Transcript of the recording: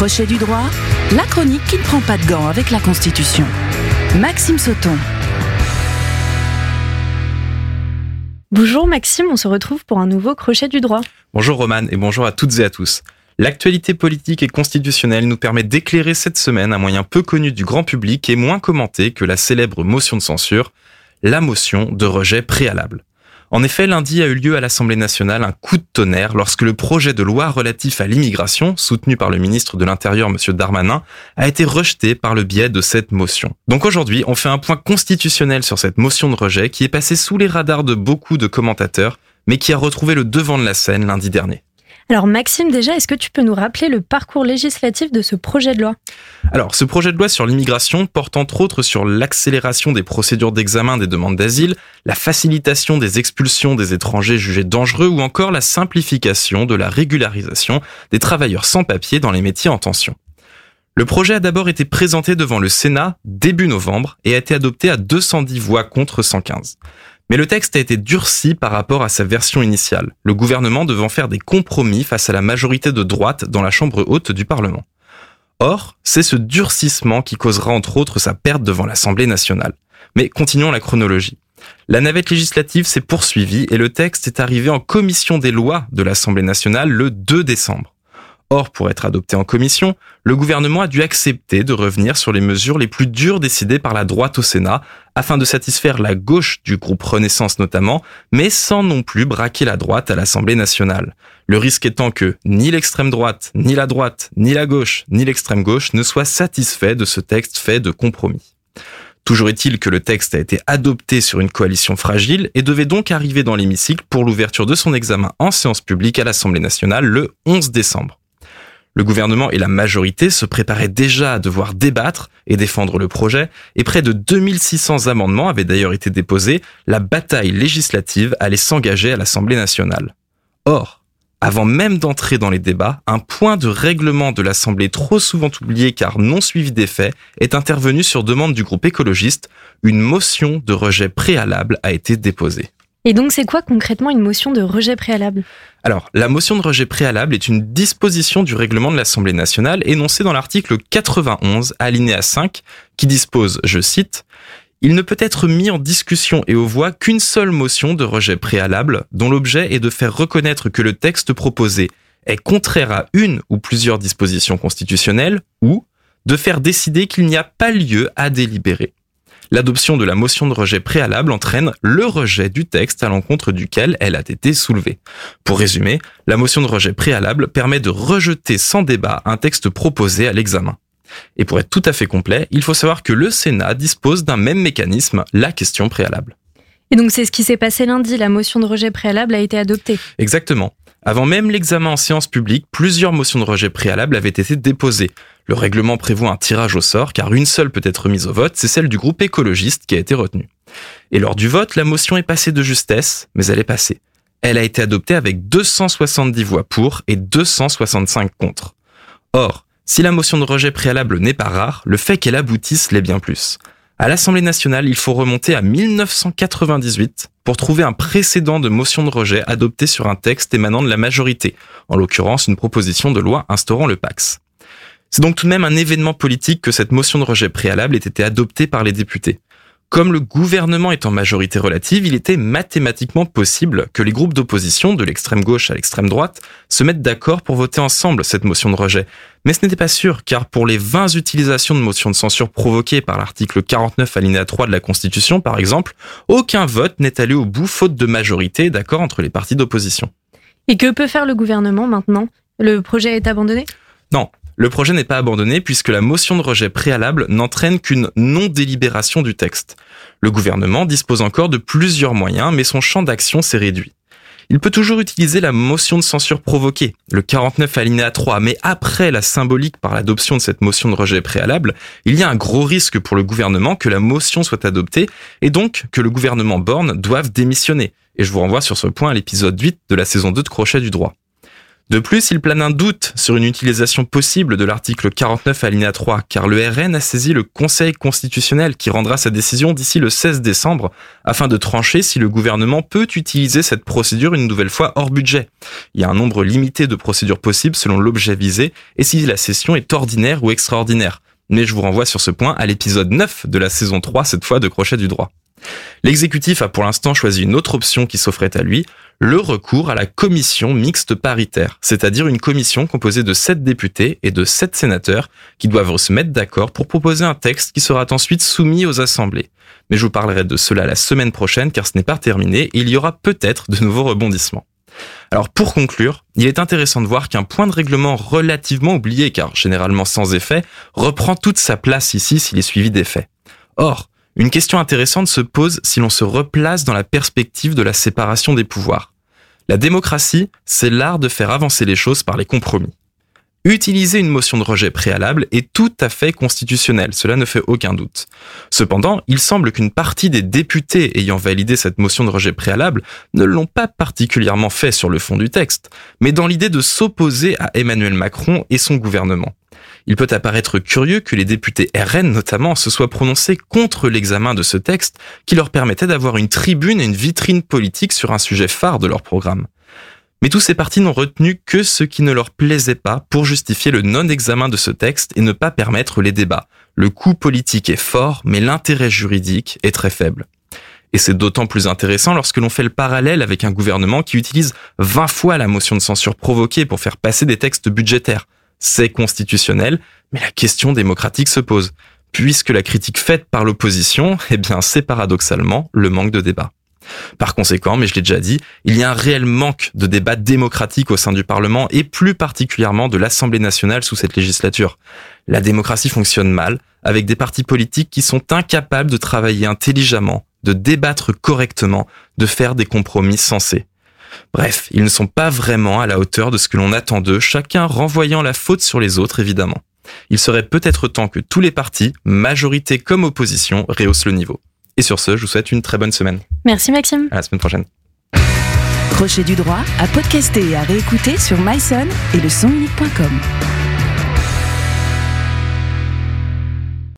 Crochet du droit, la chronique qui ne prend pas de gants avec la Constitution. Maxime Sauton. Bonjour Maxime, on se retrouve pour un nouveau Crochet du droit. Bonjour Roman et bonjour à toutes et à tous. L'actualité politique et constitutionnelle nous permet d'éclairer cette semaine un moyen peu connu du grand public et moins commenté que la célèbre motion de censure, la motion de rejet préalable. En effet, lundi a eu lieu à l'Assemblée nationale un coup de tonnerre lorsque le projet de loi relatif à l'immigration, soutenu par le ministre de l'Intérieur M. Darmanin, a été rejeté par le biais de cette motion. Donc aujourd'hui, on fait un point constitutionnel sur cette motion de rejet qui est passée sous les radars de beaucoup de commentateurs, mais qui a retrouvé le devant de la scène lundi dernier. Alors Maxime, déjà, est-ce que tu peux nous rappeler le parcours législatif de ce projet de loi? Alors, ce projet de loi sur l'immigration porte entre autres sur l'accélération des procédures d'examen des demandes d'asile, la facilitation des expulsions des étrangers jugés dangereux ou encore la simplification de la régularisation des travailleurs sans papier dans les métiers en tension. Le projet a d'abord été présenté devant le Sénat début novembre et a été adopté à 210 voix contre 115. Mais le texte a été durci par rapport à sa version initiale, le gouvernement devant faire des compromis face à la majorité de droite dans la Chambre haute du Parlement. Or, c'est ce durcissement qui causera entre autres sa perte devant l'Assemblée nationale. Mais continuons la chronologie. La navette législative s'est poursuivie et le texte est arrivé en commission des lois de l'Assemblée nationale le 2 décembre. Or, pour être adopté en commission, le gouvernement a dû accepter de revenir sur les mesures les plus dures décidées par la droite au Sénat, afin de satisfaire la gauche du groupe Renaissance notamment, mais sans non plus braquer la droite à l'Assemblée nationale. Le risque étant que ni l'extrême droite, ni la droite, ni la gauche, ni l'extrême gauche ne soient satisfaits de ce texte fait de compromis. Toujours est-il que le texte a été adopté sur une coalition fragile et devait donc arriver dans l'hémicycle pour l'ouverture de son examen en séance publique à l'Assemblée nationale le 11 décembre. Le gouvernement et la majorité se préparaient déjà à devoir débattre et défendre le projet, et près de 2600 amendements avaient d'ailleurs été déposés, la bataille législative allait s'engager à l'Assemblée nationale. Or, avant même d'entrer dans les débats, un point de règlement de l'Assemblée trop souvent oublié car non suivi des faits est intervenu sur demande du groupe écologiste. Une motion de rejet préalable a été déposée. Et donc, c'est quoi concrètement une motion de rejet préalable? Alors, la motion de rejet préalable est une disposition du règlement de l'Assemblée nationale énoncée dans l'article 91, alinéa 5, qui dispose, je cite, il ne peut être mis en discussion et aux voix qu'une seule motion de rejet préalable dont l'objet est de faire reconnaître que le texte proposé est contraire à une ou plusieurs dispositions constitutionnelles ou de faire décider qu'il n'y a pas lieu à délibérer. L'adoption de la motion de rejet préalable entraîne le rejet du texte à l'encontre duquel elle a été soulevée. Pour résumer, la motion de rejet préalable permet de rejeter sans débat un texte proposé à l'examen. Et pour être tout à fait complet, il faut savoir que le Sénat dispose d'un même mécanisme, la question préalable. Et donc c'est ce qui s'est passé lundi, la motion de rejet préalable a été adoptée. Exactement. Avant même l'examen en séance publique, plusieurs motions de rejet préalable avaient été déposées. Le règlement prévoit un tirage au sort car une seule peut être mise au vote, c'est celle du groupe écologiste qui a été retenue. Et lors du vote, la motion est passée de justesse, mais elle est passée. Elle a été adoptée avec 270 voix pour et 265 contre. Or, si la motion de rejet préalable n'est pas rare, le fait qu'elle aboutisse l'est bien plus. À l'Assemblée nationale, il faut remonter à 1998 pour trouver un précédent de motion de rejet adopté sur un texte émanant de la majorité, en l'occurrence une proposition de loi instaurant le Pax. C'est donc tout de même un événement politique que cette motion de rejet préalable ait été adoptée par les députés. Comme le gouvernement est en majorité relative, il était mathématiquement possible que les groupes d'opposition, de l'extrême gauche à l'extrême droite, se mettent d'accord pour voter ensemble cette motion de rejet. Mais ce n'était pas sûr, car pour les 20 utilisations de motions de censure provoquées par l'article 49 alinéa 3 de la Constitution, par exemple, aucun vote n'est allé au bout faute de majorité d'accord entre les partis d'opposition. Et que peut faire le gouvernement maintenant? Le projet est abandonné? Non, le projet n'est pas abandonné puisque la motion de rejet préalable n'entraîne qu'une non-délibération du texte. Le gouvernement dispose encore de plusieurs moyens, mais son champ d'action s'est réduit. Il peut toujours utiliser la motion de censure provoquée, le 49 alinéa 3, mais après la symbolique par l'adoption de cette motion de rejet préalable, il y a un gros risque pour le gouvernement que la motion soit adoptée et donc que le gouvernement Borne doive démissionner. Et je vous renvoie sur ce point à l'épisode 8 de la saison 2 de Crochet du droit. De plus, il plane un doute sur une utilisation possible de l'article 49 alinéa 3, car le RN a saisi le Conseil constitutionnel qui rendra sa décision d'ici le 16 décembre, afin de trancher si le gouvernement peut utiliser cette procédure une nouvelle fois hors budget. Il y a un nombre limité de procédures possibles selon l'objet visé, et si la session est ordinaire ou extraordinaire. Mais je vous renvoie sur ce point à l'épisode 9 de la saison 3, cette fois de Crochet du droit. L'exécutif a pour l'instant choisi une autre option qui s'offrait à lui, le recours à la commission mixte paritaire, c'est-à-dire une commission composée de sept députés et de sept sénateurs qui doivent se mettre d'accord pour proposer un texte qui sera ensuite soumis aux assemblées. Mais je vous parlerai de cela la semaine prochaine car ce n'est pas terminé et il y aura peut-être de nouveaux rebondissements. Alors pour conclure, il est intéressant de voir qu'un point de règlement relativement oublié car généralement sans effet reprend toute sa place ici s'il est suivi d'effet. Or, une question intéressante se pose si l'on se replace dans la perspective de la séparation des pouvoirs. La démocratie, c'est l'art de faire avancer les choses par les compromis. Utiliser une motion de rejet préalable est tout à fait constitutionnel, cela ne fait aucun doute. Cependant, il semble qu'une partie des députés ayant validé cette motion de rejet préalable ne l'ont pas particulièrement fait sur le fond du texte, mais dans l'idée de s'opposer à Emmanuel Macron et son gouvernement il peut apparaître curieux que les députés RN notamment se soient prononcés contre l'examen de ce texte qui leur permettait d'avoir une tribune et une vitrine politique sur un sujet phare de leur programme. Mais tous ces partis n'ont retenu que ce qui ne leur plaisait pas pour justifier le non-examen de ce texte et ne pas permettre les débats. Le coût politique est fort, mais l'intérêt juridique est très faible. Et c'est d'autant plus intéressant lorsque l'on fait le parallèle avec un gouvernement qui utilise 20 fois la motion de censure provoquée pour faire passer des textes budgétaires c'est constitutionnel, mais la question démocratique se pose, puisque la critique faite par l'opposition, eh bien, c'est paradoxalement le manque de débat. Par conséquent, mais je l'ai déjà dit, il y a un réel manque de débat démocratique au sein du Parlement et plus particulièrement de l'Assemblée nationale sous cette législature. La démocratie fonctionne mal, avec des partis politiques qui sont incapables de travailler intelligemment, de débattre correctement, de faire des compromis sensés. Bref, ils ne sont pas vraiment à la hauteur de ce que l'on attend d'eux, chacun renvoyant la faute sur les autres évidemment. Il serait peut-être temps que tous les partis, majorité comme opposition, rehaussent le niveau. Et sur ce, je vous souhaite une très bonne semaine. Merci Maxime. À la semaine prochaine. Crochet du droit à podcaster et à réécouter sur myson et le.